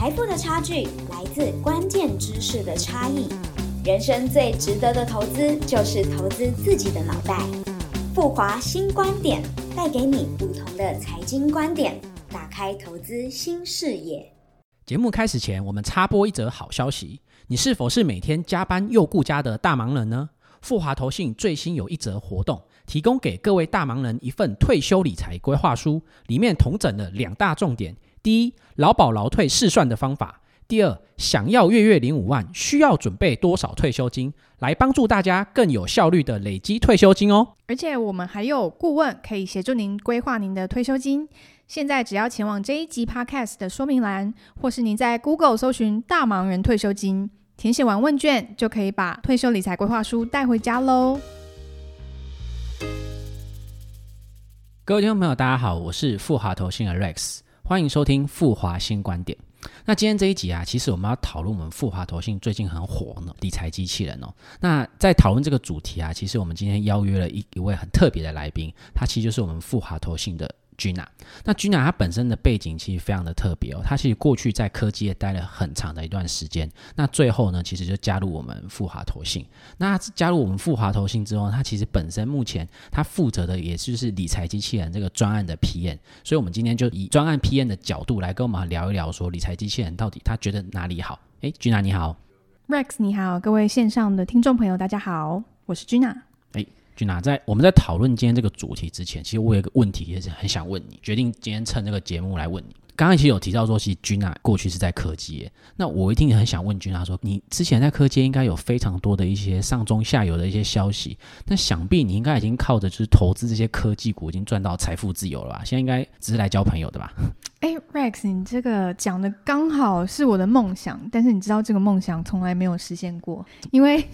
财富的差距来自关键知识的差异。人生最值得的投资就是投资自己的脑袋。富华新观点带给你不同的财经观点，打开投资新视野。节目开始前，我们插播一则好消息：你是否是每天加班又顾家的大忙人呢？富华投信最新有一则活动，提供给各位大忙人一份退休理财规划书，里面统整了两大重点：第一，劳保劳退试算的方法；第二，想要月月领五万，需要准备多少退休金，来帮助大家更有效率的累积退休金哦。而且我们还有顾问可以协助您规划您的退休金。现在只要前往这一集 Podcast 的说明栏，或是您在 Google 搜寻“大忙人退休金”，填写完问卷就可以把退休理财规划书带回家喽。各位听众朋友，大家好，我是富华投信的 Rex，欢迎收听富华新观点。那今天这一集啊，其实我们要讨论我们富华投信最近很火呢理财机器人哦。那在讨论这个主题啊，其实我们今天邀约了一一位很特别的来宾，他其实就是我们富华投信的。Gina，那 Gina 她本身的背景其实非常的特别哦，她其实过去在科技业待了很长的一段时间，那最后呢，其实就加入我们富华投信。那加入我们富华投信之后，她其实本身目前她负责的也就是理财机器人这个专案的批验，所以我们今天就以专案批验的角度来跟我们聊一聊，说理财机器人到底他觉得哪里好？哎，Gina 你好，Rex 你好，各位线上的听众朋友大家好，我是 Gina。君娜在我们在讨论今天这个主题之前，其实我有一个问题也是很想问你，决定今天趁这个节目来问你。刚刚其实有提到说，其实君娜过去是在科技业，那我一定很想问君娜说，你之前在科技应该有非常多的一些上中下游的一些消息，那想必你应该已经靠着就是投资这些科技股，已经赚到财富自由了吧？现在应该只是来交朋友的吧？哎，Rex，你这个讲的刚好是我的梦想，但是你知道这个梦想从来没有实现过，因为。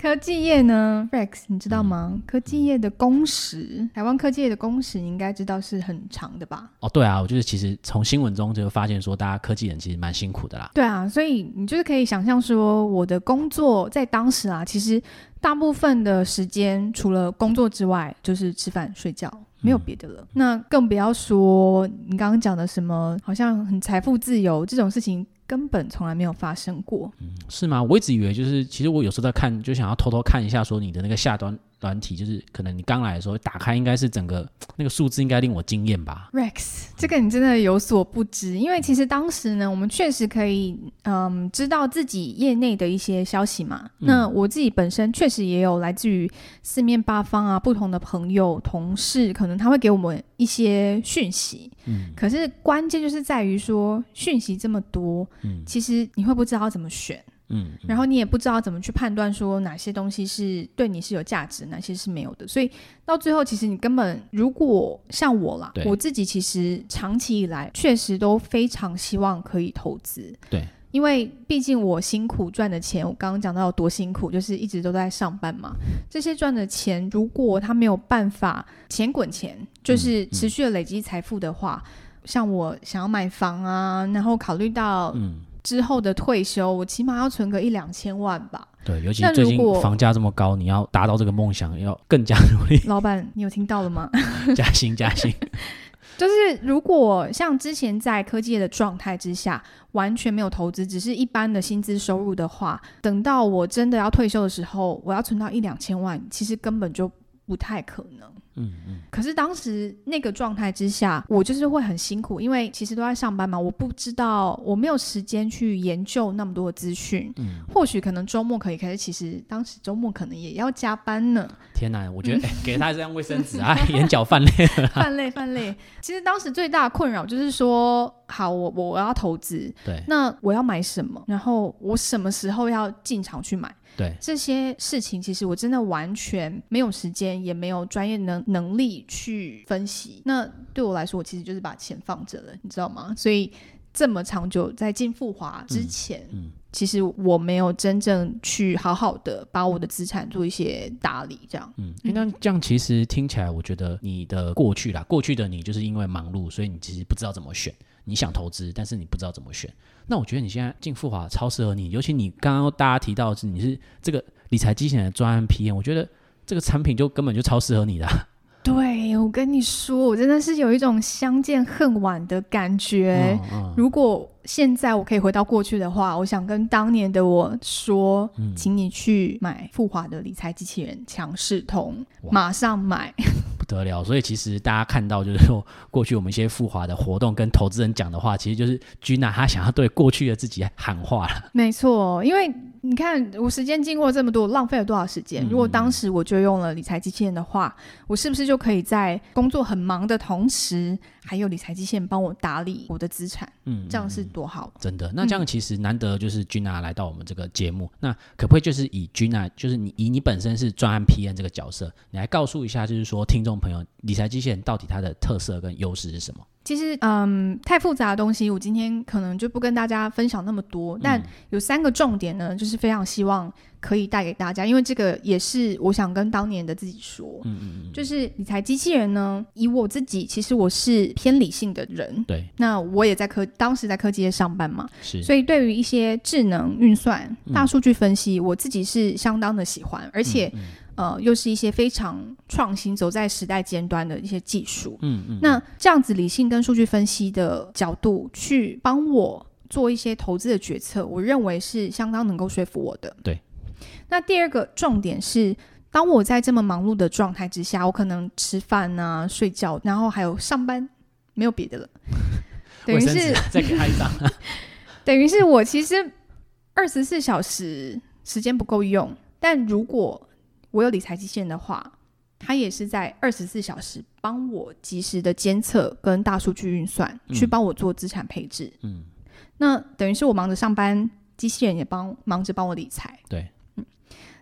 科技业呢，Rex，你知道吗？科技业的工时，台湾科技业的工时，你应该知道是很长的吧？哦，对啊，我就是其实从新闻中就发现说，大家科技人其实蛮辛苦的啦。对啊，所以你就是可以想象说，我的工作在当时啊，其实大部分的时间除了工作之外，就是吃饭睡觉，没有别的了。那更不要说你刚刚讲的什么，好像很财富自由这种事情。根本从来没有发生过，嗯，是吗？我一直以为就是，其实我有时候在看，就想要偷偷看一下，说你的那个下端。软体就是可能你刚来的时候打开，应该是整个 那个数字应该令我惊艳吧。Rex，这个你真的有所不知，因为其实当时呢，我们确实可以嗯知道自己业内的一些消息嘛。那我自己本身确实也有来自于四面八方啊不同的朋友同事，可能他会给我们一些讯息。嗯，可是关键就是在于说讯息这么多，嗯，其实你会不知道怎么选。嗯，然后你也不知道怎么去判断说哪些东西是对你是有价值，哪些是没有的，所以到最后其实你根本如果像我啦，我自己其实长期以来确实都非常希望可以投资，对，因为毕竟我辛苦赚的钱，我刚刚讲到有多辛苦，就是一直都在上班嘛，这些赚的钱如果他没有办法钱滚钱，就是持续的累积财富的话，像我想要买房啊，然后考虑到嗯。之后的退休，我起码要存个一两千万吧。对，尤其最近房价这么高，你要达到这个梦想，要更加努力。老板，你有听到了吗？加薪，加薪。就是如果像之前在科技业的状态之下，完全没有投资，只是一般的薪资收入的话，等到我真的要退休的时候，我要存到一两千万，其实根本就不太可能。嗯嗯，可是当时那个状态之下，我就是会很辛苦，因为其实都在上班嘛，我不知道我没有时间去研究那么多的资讯。嗯，或许可能周末可以，可是其实当时周末可能也要加班呢。天哪，我觉得给他这张卫生纸啊，眼角泛泪，泛泪泛泪。其实当时最大的困扰就是说，好，我我要投资，对，那我要买什么？然后我什么时候要进场去买？对这些事情，其实我真的完全没有时间，也没有专业能能力去分析。那对我来说，我其实就是把钱放着了，你知道吗？所以这么长久在进富华之前，嗯，其实我没有真正去好好的把我的资产做一些打理，这样。嗯，那这样其实听起来，我觉得你的过去啦，过去的你就是因为忙碌，所以你其实不知道怎么选。你想投资，但是你不知道怎么选。那我觉得你现在进富华超适合你，尤其你刚刚大家提到是你是这个理财机器人的专案 PM，我觉得这个产品就根本就超适合你的。对，我跟你说，我真的是有一种相见恨晚的感觉。嗯嗯如果现在我可以回到过去的话，我想跟当年的我说，嗯请你去买富华的理财机器人强势通，马上买。不得了，所以其实大家看到就是说，过去我们一些富华的活动跟投资人讲的话，其实就是君娜她想要对过去的自己喊话了。没错，因为你看，我时间经过这么多，浪费了多少时间？嗯如果当时我就用了理财机器人的话，我是不是就可以在工作很忙的同时，还有理财机器人帮我打理我的资产？嗯，这样是多好。真的。那这样其实难得就是君娜来到我们这个节目，那可不可以就是以君娜，就是你以你本身是专案 P N 这个角色，你来告诉一下，就是说听众朋友，理财机器人到底它的特色跟优势是什么？其实，嗯，太复杂的东西，我今天可能就不跟大家分享那么多。但有三个重点呢，就是非常希望可以带给大家，因为这个也是我想跟当年的自己说，嗯嗯嗯，就是理财机器人呢，以我自己，其实我是偏理性的人。对，那我也在科，当时在科技业上班嘛，是，所以对于一些智能运算、嗯大数据分析，我自己是相当的喜欢，而且、嗯呃，又是一些非常创新、走在时代尖端的一些技术。嗯嗯，那这样子理性跟数据分析的角度去帮我做一些投资的决策，我认为是相当能够说服我的。对。那第二个重点是，当我在这么忙碌的状态之下，我可能吃饭啊、睡觉，然后还有上班，没有别的了。等于是，再给他一张。等于是我其实二十四小时时间不够用，但如果我有理财机器人的话，它也是在二十四小时帮我及时的监测跟大数据运算，嗯去帮我做资产配置。嗯，那等于是我忙着上班，机器人也帮忙着帮我理财。对，嗯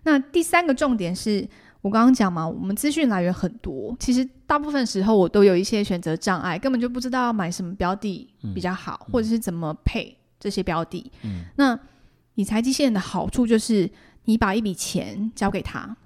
那第三个重点是我刚刚讲嘛，我们资讯来源很多，其实大部分时候我都有一些选择障碍，根本就不知道要买什么标的比较好，或者是怎么配这些标的。嗯，那理财机器人的好处就是，你把一笔钱交给他，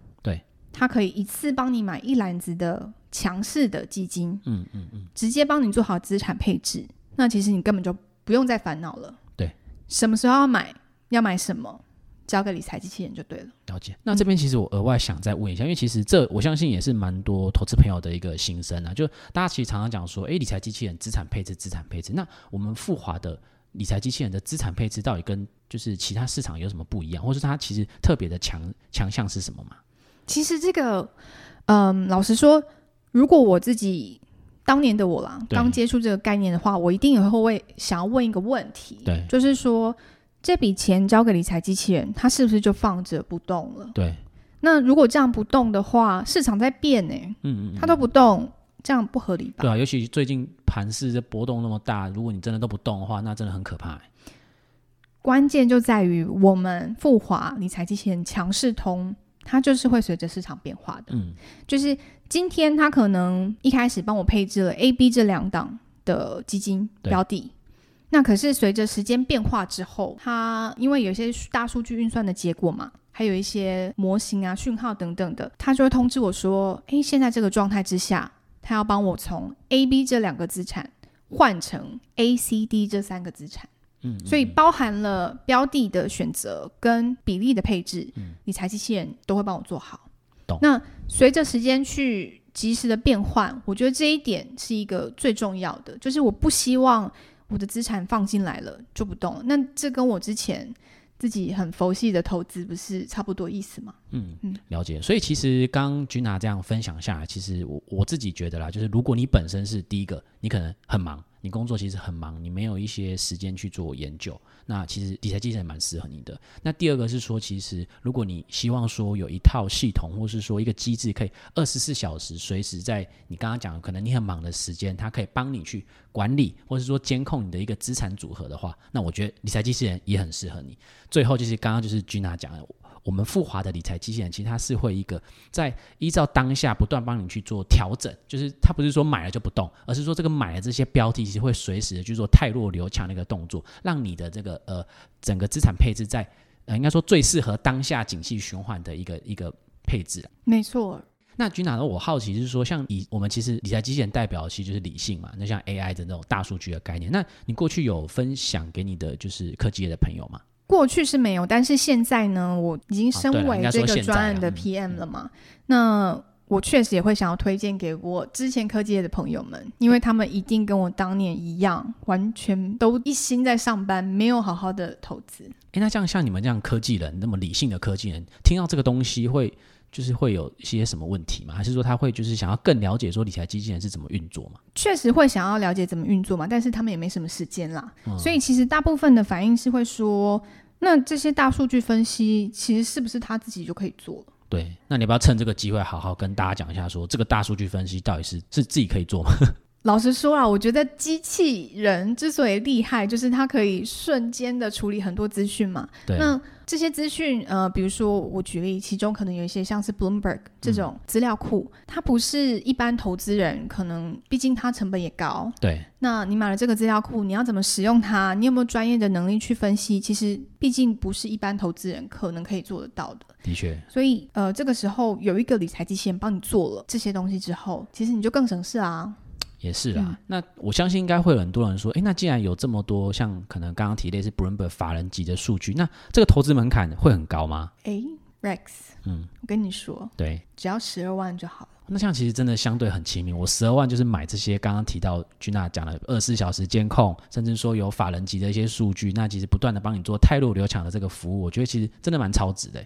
对，他可以一次帮你买一篮子的强势的基金，嗯嗯嗯，直接帮你做好资产配置。那其实你根本就不用再烦恼了。对，什么时候要买，要买什么，交给理财机器人就对了。了解。那这边其实我额外想再问一下，因为其实这我相信也是蛮多投资朋友的一个心声啊，就大家其实常常讲说，诶，理财机器人资产配置、资产配置，那我们富华的理财机器人的资产配置到底跟就是其他市场有什么不一样，或是它其实特别的强强项是什么嘛？其实这个，嗯，老实说，如果我自己当年的我啦，刚接触这个概念的话，我一定也会为想要问一个问题，对就是说这笔钱交给理财机器人，它是不是就放着不动了？对，那如果这样不动的话，市场在变呢、嗯嗯嗯，它都不动，这样不合理吧？对啊，尤其最近盘市这波动那么大，如果你真的都不动的话，那真的很可怕、欸。关键就在于我们富华理财机器人强势通，它就是会随着市场变化的。嗯，就是今天它可能一开始帮我配置了 A、B 这两档的基金标的，那可是随着时间变化之后，它因为有一些大数据运算的结果嘛，还有一些模型啊、讯号等等的，它就会通知我说：“诶，现在这个状态之下，它要帮我从 A、B 这两个资产换成 A、C、D 这三个资产。”嗯，所以包含了标的的选择跟比例的配置，嗯理财机器人都会帮我做好懂。那随着时间去及时的变换，我觉得这一点是一个最重要的，就是我不希望我的资产放进来了就不动了。那这跟我之前自己很佛系的投资不是差不多意思吗？嗯嗯，了解。所以其实刚君娜这样分享下来，其实我我自己觉得啦，就是如果你本身是第一个，你可能很忙，你工作其实很忙，你没有一些时间去做研究，那其实理财机器人蛮适合你的。那第二个是说，其实如果你希望说有一套系统，或是说一个机制，可以二十四小时随时在你刚刚讲的，可能你很忙的时间，它可以帮你去管理，或是说监控你的一个资产组合的话，那我觉得理财机器人也很适合你。最后就是刚刚就是君娜讲的。我们富华的理财机器人，其实它是会一个在依照当下不断帮你去做调整，就是它不是说买了就不动，而是说这个买了这些标的，其实会随时的去做太弱留强的一个动作，让你的这个呃整个资产配置在呃应该说最适合当下景气循环的一个一个配置。没错，那君娜呢？我好奇是说，像以我们其实理财机器人代表的其实就是理性嘛，那像 AI 的那种大数据的概念，那你过去有分享给你的就是科技业的朋友吗？过去是没有，但是现在呢，我已经身为这个专案的 PM 了嘛，那我确实也会想要推荐给我之前科技业的朋友们，因为他们一定跟我当年一样，完全都一心在上班，没有好好的投资。哎，那这样像你们这样科技人，那么理性的科技人，听到这个东西会就是会有一些什么问题吗？还是说他会就是想要更了解说理财机器人是怎么运作吗？确实会想要了解怎么运作嘛，但是他们也没什么时间啦，所以其实大部分的反应是会说，那这些大数据分析其实是不是他自己就可以做了？对，那你要不要趁这个机会好好跟大家讲一下，说这个大数据分析到底是是自己可以做吗？老实说啊，我觉得机器人之所以厉害，就是它可以瞬间的处理很多资讯嘛。对，那这些资讯，呃，比如说我举例，其中可能有一些像是 Bloomberg 这种资料库，它不是一般投资人可能，毕竟它成本也高。对，那你买了这个资料库，你要怎么使用它？你有没有专业的能力去分析？其实，毕竟不是一般投资人可能可以做得到的。的确。所以，呃，这个时候有一个理财机器人帮你做了这些东西之后，其实你就更省事啊。也是啦，那我相信应该会有很多人说，哎，那既然有这么多像可能刚刚提类是 Bloomberg 法人级的数据，那这个投资门槛会很高吗？哎，Rex，嗯，我跟你说，对，只要十二万就好了。那像其实真的相对很亲民，我十二万就是买这些刚刚提到君娜讲的二十四小时监控，甚至说有法人级的一些数据，那其实不断的帮你做泰弱流强的这个服务，我觉得其实真的蛮超值的。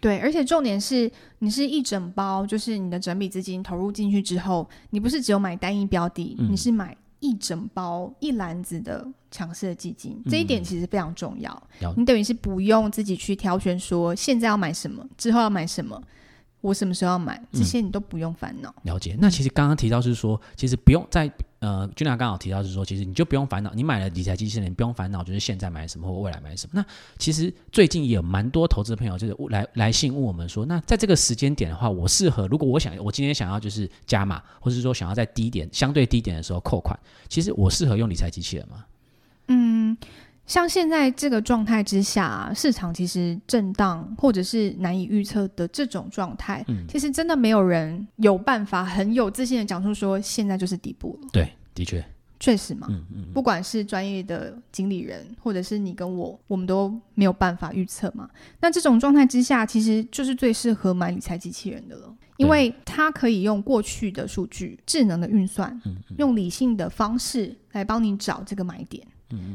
对，而且重点是，你是一整包，就是你的整笔资金投入进去之后，你不是只有买单一标的，你是买一整包一篮子的强势的基金，这一点其实非常重要。你等于是不用自己去挑选，说现在要买什么，之后要买什么。我什么时候要买？这些你都不用烦恼。了解。那其实刚刚提到是说，其实不用在呃，君娜刚好提到是说，其实你就不用烦恼，你买了理财机器人，不用烦恼，就是现在买什么或未来买什么。那其实最近也有蛮多投资朋友就是来来信问我们说，那在这个时间点的话，我适合如果我想我今天想要就是加码，或者是说想要在低点相对低点的时候扣款，其实我适合用理财机器人吗？嗯。像现在这个状态之下，市场其实震荡或者是难以预测的这种状态，其实真的没有人有办法很有自信的讲出说现在就是底部了。对，的确，确实嘛。嗯嗯。不管是专业的经理人，或者是你跟我，我们都没有办法预测嘛。那这种状态之下，其实就是最适合买理财机器人的了，因为它可以用过去的数据、智能的运算，用理性的方式来帮你找这个买点。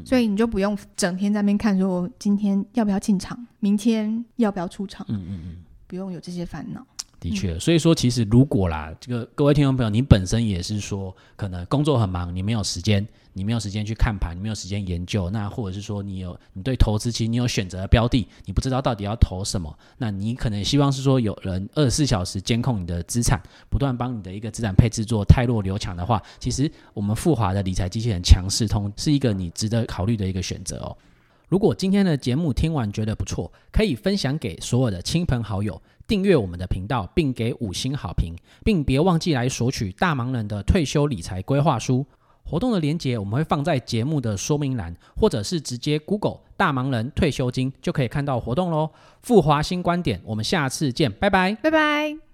所以你就不用整天在那边看，说今天要不要进场，明天要不要出场，嗯嗯嗯，不用有这些烦恼。的确，所以说其实如果啦，这个各位听众朋友，你本身也是说可能工作很忙，你没有时间，你没有时间去看盘，你没有时间研究，那或者是说你有你对投资其实你有选择的标的，你不知道到底要投什么，那你可能希望是说有人二十四小时监控你的资产，不断帮你的一个资产配置做太弱留强的话，其实我们富华的理财机器人强势通是一个你值得考虑的一个选择哦。如果今天的节目听完觉得不错，可以分享给所有的亲朋好友，订阅我们的频道，并给五星好评，并别忘记来索取大忙人的退休理财规划书。活动的链接我们会放在节目的说明栏，或者是直接 Google 大忙人退休金就可以看到活动喽。富华新观点，我们下次见，拜拜，拜拜。